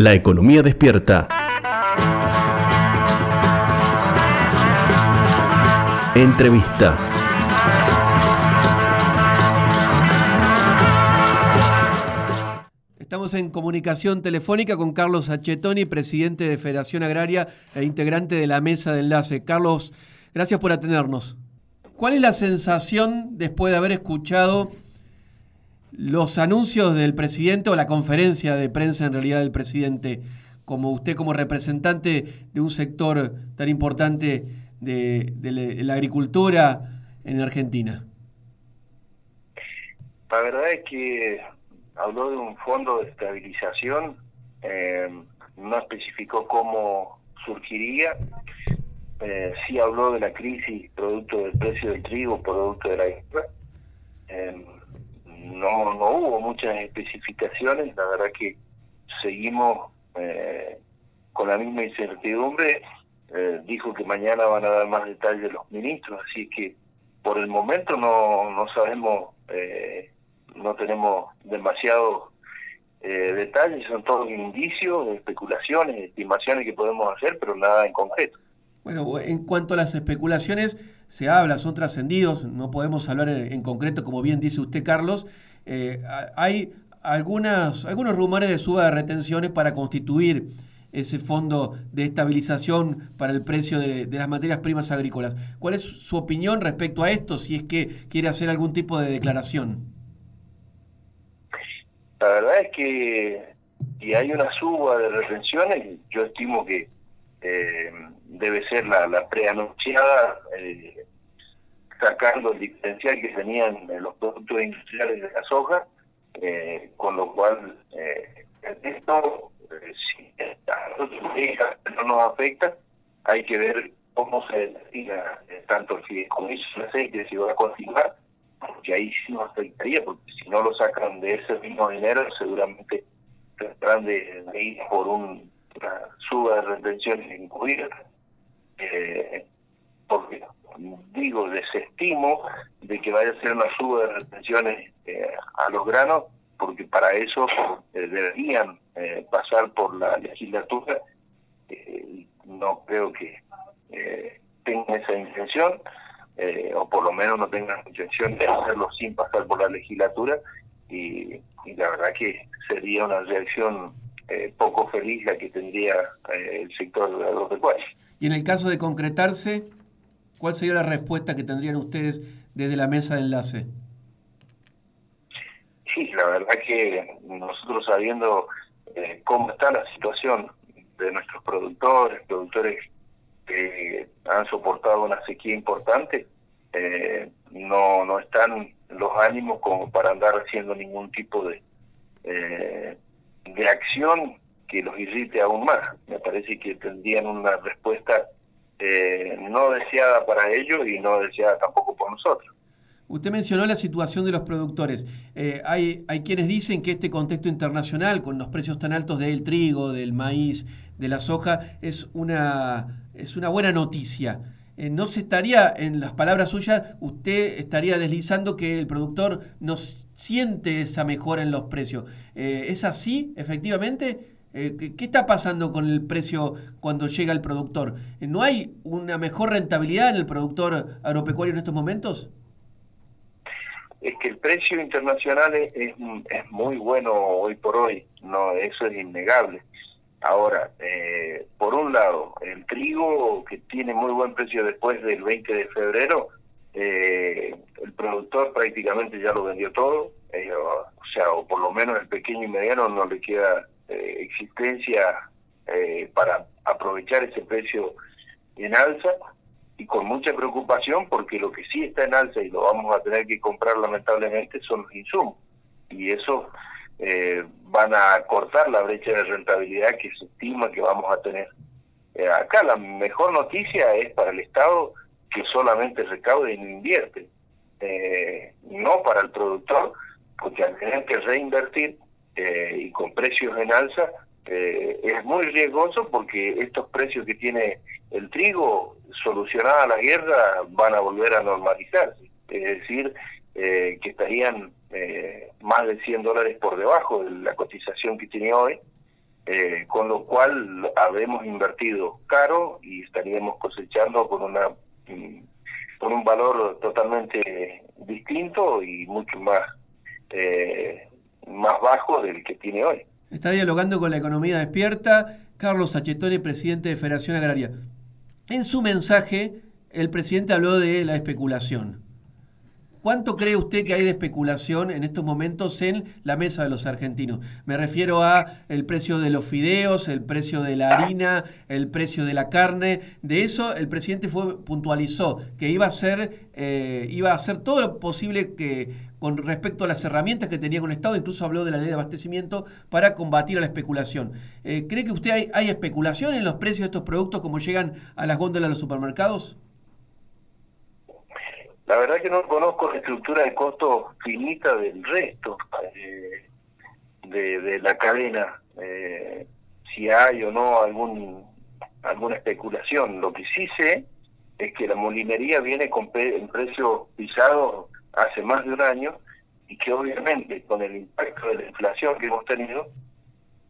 La economía despierta. Entrevista. Estamos en comunicación telefónica con Carlos Achetoni, presidente de Federación Agraria e integrante de la mesa de enlace. Carlos, gracias por atendernos. ¿Cuál es la sensación después de haber escuchado los anuncios del presidente o la conferencia de prensa en realidad del presidente, como usted como representante de un sector tan importante de, la agricultura en Argentina? La verdad es que habló de un fondo de estabilización, eh, no especificó cómo surgiría, eh, sí habló de la crisis producto del precio del trigo, producto de la guerra. Eh, no, no hubo muchas especificaciones, la verdad que seguimos eh, con la misma incertidumbre. Eh, dijo que mañana van a dar más detalles los ministros, así que por el momento no, no sabemos, eh, no tenemos demasiados detalles, son todos indicios, especulaciones, estimaciones que podemos hacer, pero nada en concreto. Bueno, en cuanto a las especulaciones, se habla, son trascendidos, no podemos hablar en, concreto, como bien dice usted, Carlos. Eh, hay algunas, algunos rumores de suba de retenciones para constituir ese fondo de estabilización para el precio de, de, las materias primas agrícolas. ¿Cuál es su opinión respecto a esto, si es que quiere hacer algún tipo de declaración? La verdad es que si hay una suba de retenciones, yo estimo que eh, debe ser la, la preanunciada, eh, sacando el diferencial que tenían los productos industriales de la soja, eh, con lo cual eh, esto, eh, si no nos afecta, hay que ver cómo se destina tanto el fideicomiso el aceite, si va a continuar, porque ahí sí nos afectaría, porque si no lo sacan de ese mismo dinero, seguramente tendrán de, de ir por un suba de retenciones incluidas, eh, porque digo, desestimo de que vaya a ser una suba de retenciones eh, a los granos, porque para eso eh, deberían eh, pasar por la legislatura. no creo que tengan esa intención, o por lo menos no tengan intención de hacerlo sin pasar por la legislatura, y la verdad que sería una reacción eh, poco feliz la que tendría eh, el sector agropecuario. Y en el caso de concretarse, ¿cuál sería la respuesta que tendrían ustedes desde la mesa de enlace? Sí, la verdad que nosotros sabiendo eh, cómo está la situación de nuestros productores, productores que han soportado una sequía importante, no, no están los ánimos como para andar haciendo ningún tipo de de acción que los irrite aún más. Me parece que tendrían una respuesta eh, no deseada para ellos y no deseada tampoco por nosotros. Usted mencionó la situación de los productores. Eh, hay, hay quienes dicen que este contexto internacional, con los precios tan altos del trigo, del maíz, de la soja, es una, es una buena noticia. Eh, ¿no se estaría, en las palabras suyas, usted estaría deslizando que el productor no siente esa mejora en los precios? Eh, ¿Es así, efectivamente? Eh, ¿Qué está pasando con el precio cuando llega el productor? ¿No hay una mejor rentabilidad en el productor agropecuario en estos momentos? Es que el precio internacional es, es muy bueno hoy por hoy, no eso es innegable. Ahora, eh, por un lado, el trigo que tiene muy buen precio después del 20 de febrero, eh, el productor prácticamente ya lo vendió todo, eh, o, sea, o por lo menos el pequeño y mediano no le queda existencia para aprovechar ese precio en alza y con mucha preocupación porque lo que sí está en alza y lo vamos a tener que comprar lamentablemente son los insumos. Y eso eh, van a cortar la brecha de rentabilidad que se estima que vamos a tener. Eh, acá la mejor noticia es para el Estado que solamente recaude y no invierte, eh, no para el productor, porque al tener que reinvertir y con precios en alza, es muy riesgoso porque estos precios que tiene el trigo, solucionada la guerra, van a volver a normalizarse. Es decir, que estarían eh, más de 100 dólares por debajo de la cotización que tiene hoy, eh, con lo cual habemos invertido caro y estaríamos cosechando con una mm, con un valor totalmente distinto y mucho más eh, más bajo del que tiene hoy. Está dialogando con la economía despierta Carlos Sachetoni, presidente de Federación Agraria. En su mensaje, el presidente habló de la especulación. ¿Cuánto cree usted que hay de especulación en estos momentos en la mesa de los argentinos? Me refiero a el precio de los fideos, el precio de la harina, el precio de la carne. De eso el presidente fue puntualizó que iba a hacer eh, iba a hacer todo lo posible que con respecto a las herramientas que tenía con el Estado, incluso habló de la ley de abastecimiento para combatir a la especulación. Eh, ¿Cree que usted hay, hay especulación en los precios de estos productos como llegan a las góndolas de los supermercados? La verdad que no conozco la estructura de costo finita del resto eh, de, la cadena, eh, si hay o no algún alguna especulación. Lo que sí sé es que la molinería viene con en precios pisados hace más de un año y que obviamente con el impacto de la inflación que hemos tenido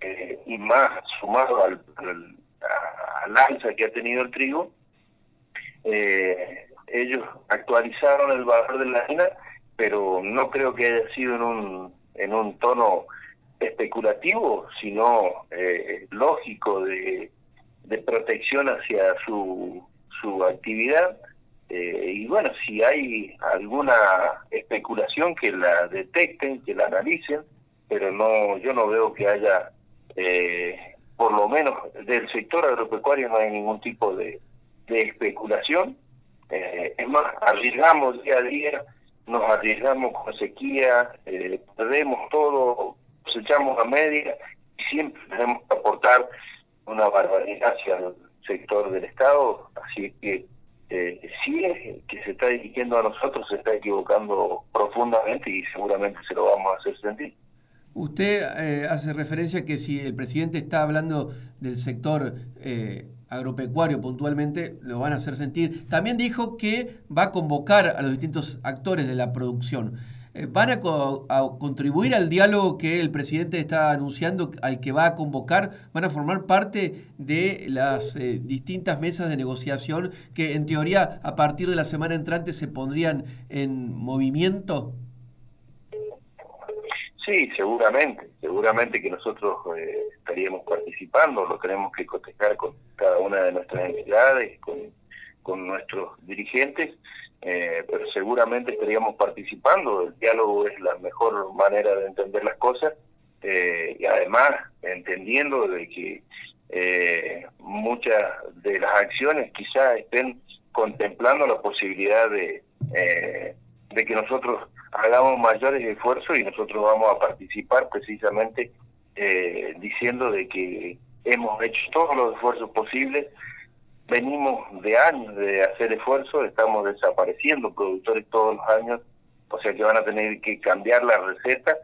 eh, y más sumado al, al, al, alza que ha tenido el trigo, eh, ellos actualizaron el valor de la harina, pero no creo que haya sido en un, en un tono especulativo, sino eh, lógico de, de protección hacia su, su actividad. Eh, y bueno, si hay alguna especulación que la detecten, que la analicen, pero no, yo no veo que haya, eh, por lo menos del sector agropecuario no hay ningún tipo de, de especulación eh, es más, arriesgamos día a día, nos arriesgamos con sequía, eh, perdemos todo, cosechamos a media y siempre tenemos que aportar una barbaridad hacia el sector del Estado, así que eh, si es que se está dirigiendo a nosotros, se está equivocando profundamente y seguramente se lo vamos a hacer sentir. Usted eh, hace referencia que si el presidente está hablando del sector eh, agropecuario puntualmente, lo van a hacer sentir. También dijo que va a convocar a los distintos actores de la producción. Eh, ¿Van a, contribuir al diálogo que el presidente está anunciando, al que va a convocar? ¿Van a formar parte de las eh, distintas mesas de negociación que en teoría a partir de la semana entrante se pondrían en movimiento? Sí, seguramente, seguramente que nosotros eh, estaríamos participando, lo tenemos que cotejar con cada una de nuestras entidades, con, nuestros dirigentes, eh, pero seguramente estaríamos participando, el diálogo es la mejor manera de entender las cosas eh, y además entendiendo de que muchas de las acciones quizás estén contemplando la posibilidad de, de que nosotros hagamos mayores esfuerzos y nosotros vamos a participar precisamente eh, diciendo de que hemos hecho todos los esfuerzos posibles, venimos de años de hacer esfuerzos, estamos desapareciendo productores todos los años, o sea que van a tener que cambiar la receta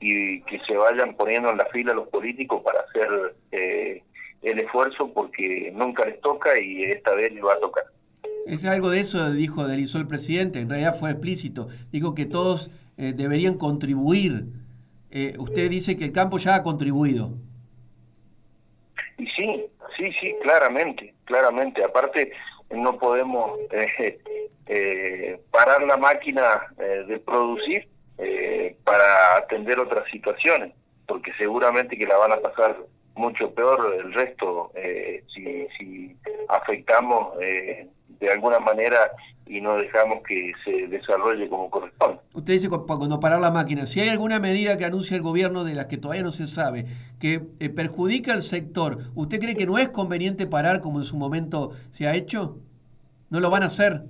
y que se vayan poniendo en la fila los políticos para hacer eh, el esfuerzo porque nunca les toca y esta vez les va a tocar. Es algo de eso dijo Derizó el presidente, en realidad fue explícito. Dijo que todos eh, deberían contribuir. Eh, usted dice que el campo ya ha contribuido. Y sí, sí, sí, claramente, claramente. Aparte, no podemos eh, parar la máquina de producir para atender otras situaciones, porque seguramente que la van a pasar mucho peor el resto si afectamos de alguna manera y no dejamos que se desarrolle como corresponde. Usted dice cuando parar la máquina, si hay alguna medida que anuncia el gobierno de las que todavía no se sabe, que eh, perjudica al sector, ¿usted cree que no es conveniente parar como en su momento se ha hecho? ¿No lo van a hacer?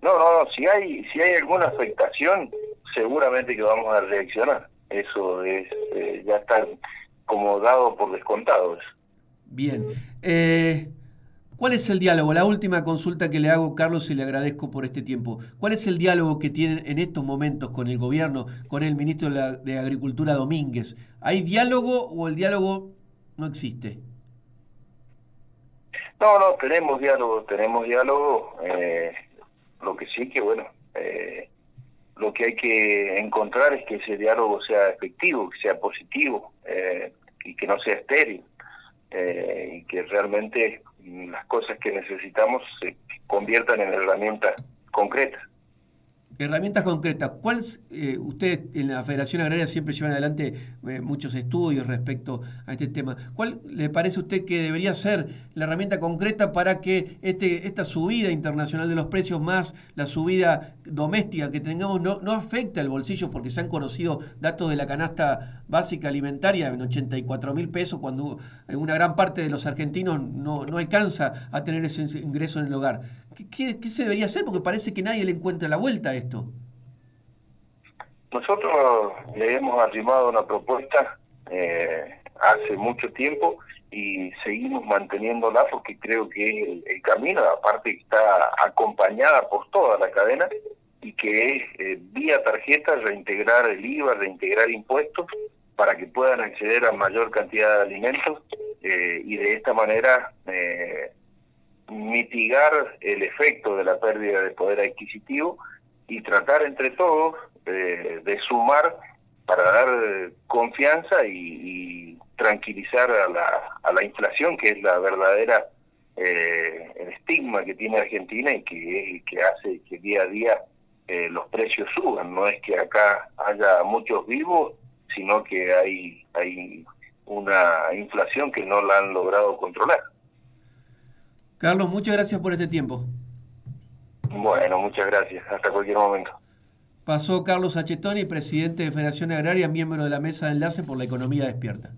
No, no, no, si hay, si hay alguna afectación, seguramente que vamos a reaccionar. Eso es, eh, ya está como dado por descontado. Bien. Eh, ¿Cuál es el diálogo? La última consulta que le hago, Carlos, y le agradezco por este tiempo. ¿Cuál es el diálogo que tienen en estos momentos con el gobierno, con el ministro de, Agricultura Domínguez? ¿Hay diálogo o el diálogo no existe? No, no, tenemos diálogo, tenemos diálogo. Eh, lo que sí que, bueno, eh, lo que hay que encontrar es que ese diálogo sea efectivo, que sea positivo. Eh, y que no sea estéril eh, y que realmente las cosas que necesitamos se conviertan en herramientas concretas. Herramientas concretas. ¿Cuál, eh, ustedes en la Federación Agraria siempre llevan adelante eh, muchos estudios respecto a este tema. ¿Cuál le parece a usted que debería ser la herramienta concreta para que este, esta subida internacional de los precios más la subida doméstica que tengamos no, no afecte al bolsillo? Porque se han conocido datos de la canasta básica alimentaria en 84 mil pesos cuando una gran parte de los argentinos no, no alcanza a tener ese ingreso en el hogar. ¿Qué, ¿Qué, se debería hacer? Porque parece que nadie le encuentra la vuelta a esto. Nosotros le hemos arrimado una propuesta eh, hace mucho tiempo y seguimos manteniéndola porque creo que el, camino, aparte está acompañada por toda la cadena y que es eh, vía tarjeta reintegrar el IVA, reintegrar impuestos para que puedan acceder a mayor cantidad de alimentos eh, y de esta manera eh, mitigar el efecto de la pérdida de poder adquisitivo y tratar entre todos eh, de sumar para dar confianza y, tranquilizar a la, a la inflación, que es la verdadera eh, el estigma que tiene Argentina y que, que hace que día a día eh, los precios suban. No es que acá haya muchos vivos, sino que hay, hay una inflación que no la han logrado controlar. Carlos, muchas gracias por este tiempo. Bueno, muchas gracias. Hasta cualquier momento. Pasó Carlos Achetoni, presidente de Federación Agraria, miembro de la mesa de enlace por la economía despierta.